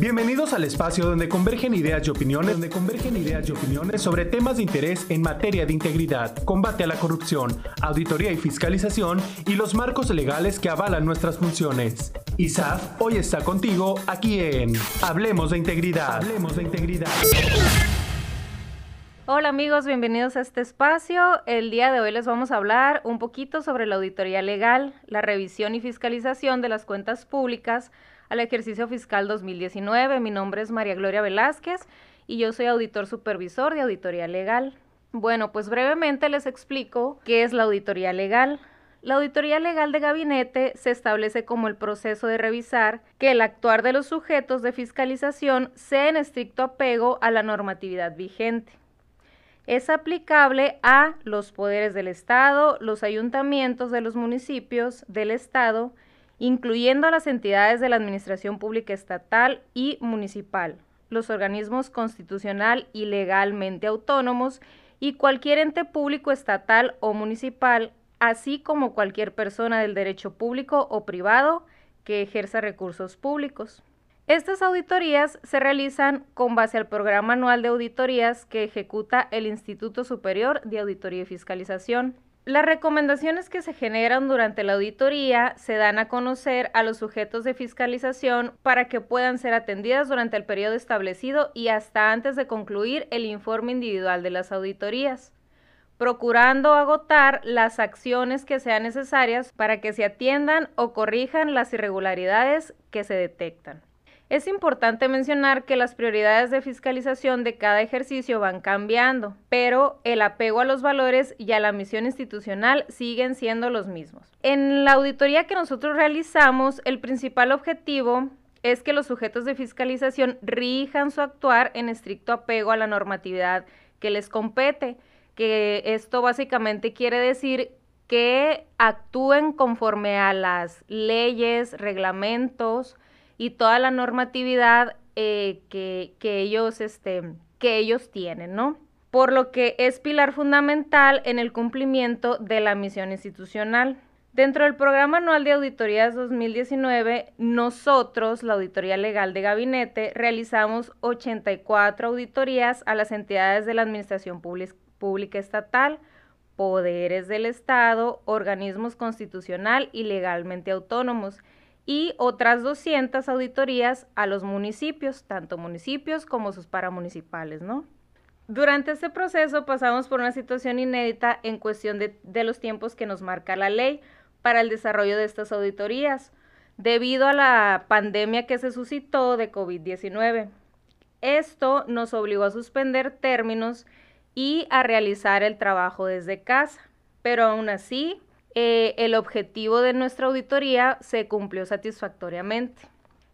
Bienvenidos al espacio donde convergen ideas y opiniones, donde convergen ideas y opiniones sobre temas de interés en materia de integridad, combate a la corrupción, auditoría y fiscalización y los marcos legales que avalan nuestras funciones. ISAF hoy está contigo aquí en Hablemos de Integridad. Hablemos de Integridad. Hola amigos, bienvenidos a este espacio. El día de hoy les vamos a hablar un poquito sobre la auditoría legal, la revisión y fiscalización de las cuentas públicas al ejercicio fiscal 2019. Mi nombre es María Gloria Velázquez y yo soy auditor supervisor de auditoría legal. Bueno, pues brevemente les explico qué es la auditoría legal. La auditoría legal de gabinete se establece como el proceso de revisar que el actuar de los sujetos de fiscalización sea en estricto apego a la normatividad vigente. Es aplicable a los poderes del Estado, los ayuntamientos de los municipios del Estado incluyendo a las entidades de la Administración Pública Estatal y Municipal, los organismos constitucional y legalmente autónomos y cualquier ente público estatal o municipal, así como cualquier persona del derecho público o privado que ejerza recursos públicos. Estas auditorías se realizan con base al programa anual de auditorías que ejecuta el Instituto Superior de Auditoría y Fiscalización. Las recomendaciones que se generan durante la auditoría se dan a conocer a los sujetos de fiscalización para que puedan ser atendidas durante el periodo establecido y hasta antes de concluir el informe individual de las auditorías, procurando agotar las acciones que sean necesarias para que se atiendan o corrijan las irregularidades que se detectan. Es importante mencionar que las prioridades de fiscalización de cada ejercicio van cambiando, pero el apego a los valores y a la misión institucional siguen siendo los mismos. En la auditoría que nosotros realizamos, el principal objetivo es que los sujetos de fiscalización rijan su actuar en estricto apego a la normatividad que les compete, que esto básicamente quiere decir que actúen conforme a las leyes, reglamentos, y toda la normatividad eh, que, ellos, este, que ellos tienen, ¿no? Por lo que es pilar fundamental en el cumplimiento de la misión institucional. Dentro del programa anual de auditorías 2019, nosotros, la Auditoría Legal de Gabinete, realizamos 84 auditorías a las entidades de la Administración Pública Estatal, poderes del Estado, organismos constitucional y legalmente autónomos, y otras 200 auditorías a los municipios, tanto municipios como sus paramunicipales, ¿no? Durante este proceso pasamos por una situación inédita en cuestión de, de, los tiempos que nos marca la ley para el desarrollo de estas auditorías, debido a la pandemia que se suscitó de COVID-19. Esto nos obligó a suspender términos y a realizar el trabajo desde casa, pero aún así eh, el objetivo de nuestra auditoría se cumplió satisfactoriamente.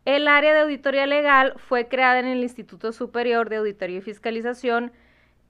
El área de auditoría legal fue creada en el Instituto Superior de Auditoría y Fiscalización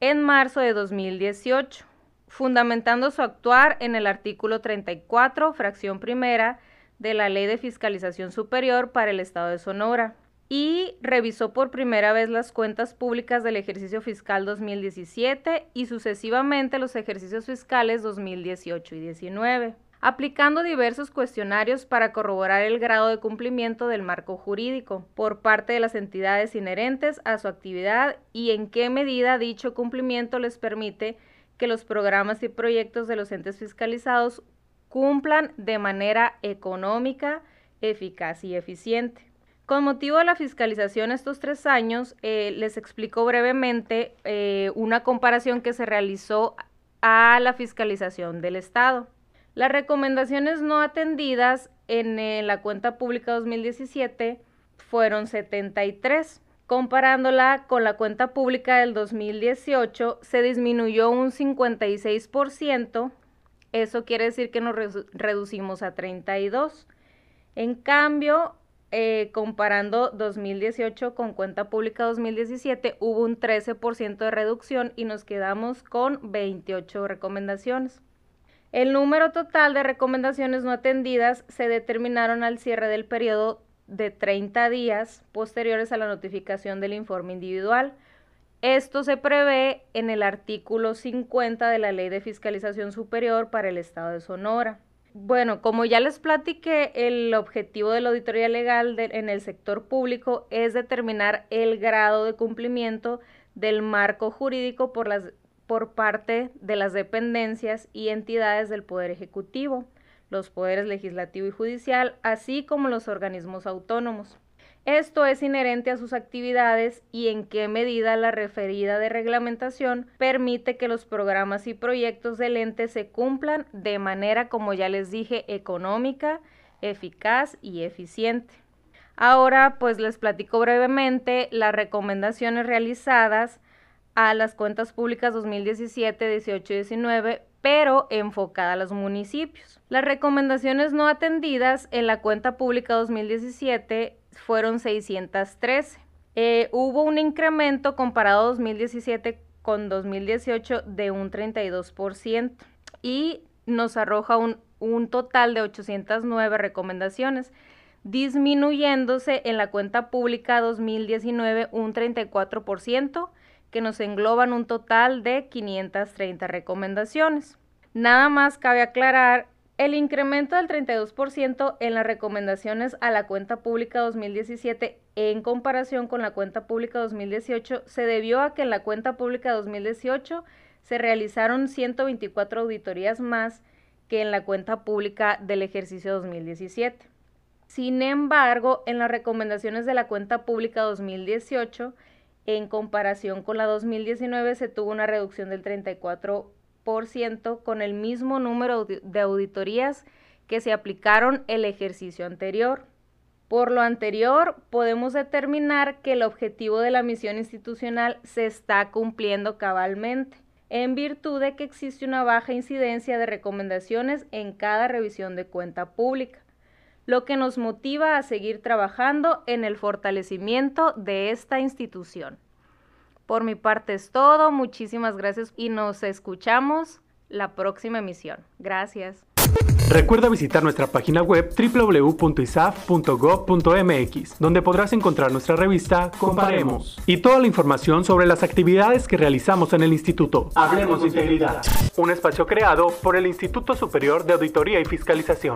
en marzo de 2018, fundamentando su actuar en el artículo 34, fracción primera, de la Ley de Fiscalización Superior para el Estado de Sonora y revisó por primera vez las cuentas públicas del ejercicio fiscal 2017 y sucesivamente los ejercicios fiscales 2018 y 19, aplicando diversos cuestionarios para corroborar el grado de cumplimiento del marco jurídico por parte de las entidades inherentes a su actividad y en qué medida dicho cumplimiento les permite que los programas y proyectos de los entes fiscalizados cumplan de manera económica, eficaz y eficiente. Con motivo de la fiscalización estos tres años, eh, les explico brevemente eh, una comparación que se realizó a la fiscalización del Estado. Las recomendaciones no atendidas en eh, la cuenta pública 2017 fueron 73. Comparándola con la cuenta pública del 2018, se disminuyó un 56%. Eso quiere decir que nos reducimos a 32. En cambio, eh, comparando 2018 con cuenta pública 2017, hubo un 13% de reducción y nos quedamos con 28 recomendaciones. El número total de recomendaciones no atendidas se determinaron al cierre del periodo de 30 días posteriores a la notificación del informe individual. Esto se prevé en el artículo 50 de la Ley de Fiscalización Superior para el Estado de Sonora. Bueno, como ya les platiqué, el objetivo de la auditoría legal en el sector público es determinar el grado de cumplimiento del marco jurídico por, las, por parte de las dependencias y entidades del Poder Ejecutivo, los poderes legislativo y judicial, así como los organismos autónomos. Esto es inherente a sus actividades y en qué medida la referida de reglamentación permite que los programas y proyectos del ente se cumplan de manera, como ya les dije, económica, eficaz y eficiente. Ahora pues les platico brevemente las recomendaciones realizadas a las cuentas públicas 2017, 18 y 19 pero enfocada a los municipios. Las recomendaciones no atendidas en la cuenta pública 2017 fueron 613. Eh, hubo un incremento comparado 2017 con 2018 de un 32% y nos arroja un, un total de 809 recomendaciones, disminuyéndose en la cuenta pública 2019 un 34%, que nos engloban un total de 530 recomendaciones. Nada más cabe aclarar el incremento del 32% en las recomendaciones a la cuenta pública 2017 en comparación con la cuenta pública 2018 se debió a que en la cuenta pública 2018 se realizaron 124 auditorías más que en la cuenta pública del ejercicio 2017. Sin embargo, en las recomendaciones de la cuenta pública 2018, en comparación con la 2019, se tuvo una reducción del 34% con el mismo número de auditorías que se aplicaron el ejercicio anterior. Por lo anterior, podemos determinar que el objetivo de la misión institucional se está cumpliendo cabalmente, en virtud de que existe una baja incidencia de recomendaciones en cada revisión de cuenta pública, lo que nos motiva a seguir trabajando en el fortalecimiento de esta institución. Por mi parte es todo, muchísimas gracias y nos escuchamos la próxima emisión. Gracias. Recuerda visitar nuestra página web www.isaf.gov.mx, donde podrás encontrar nuestra revista Comparemos y toda la información sobre las actividades que realizamos en el instituto. Hablemos de Integridad, un espacio creado por el Instituto Superior de Auditoría y Fiscalización.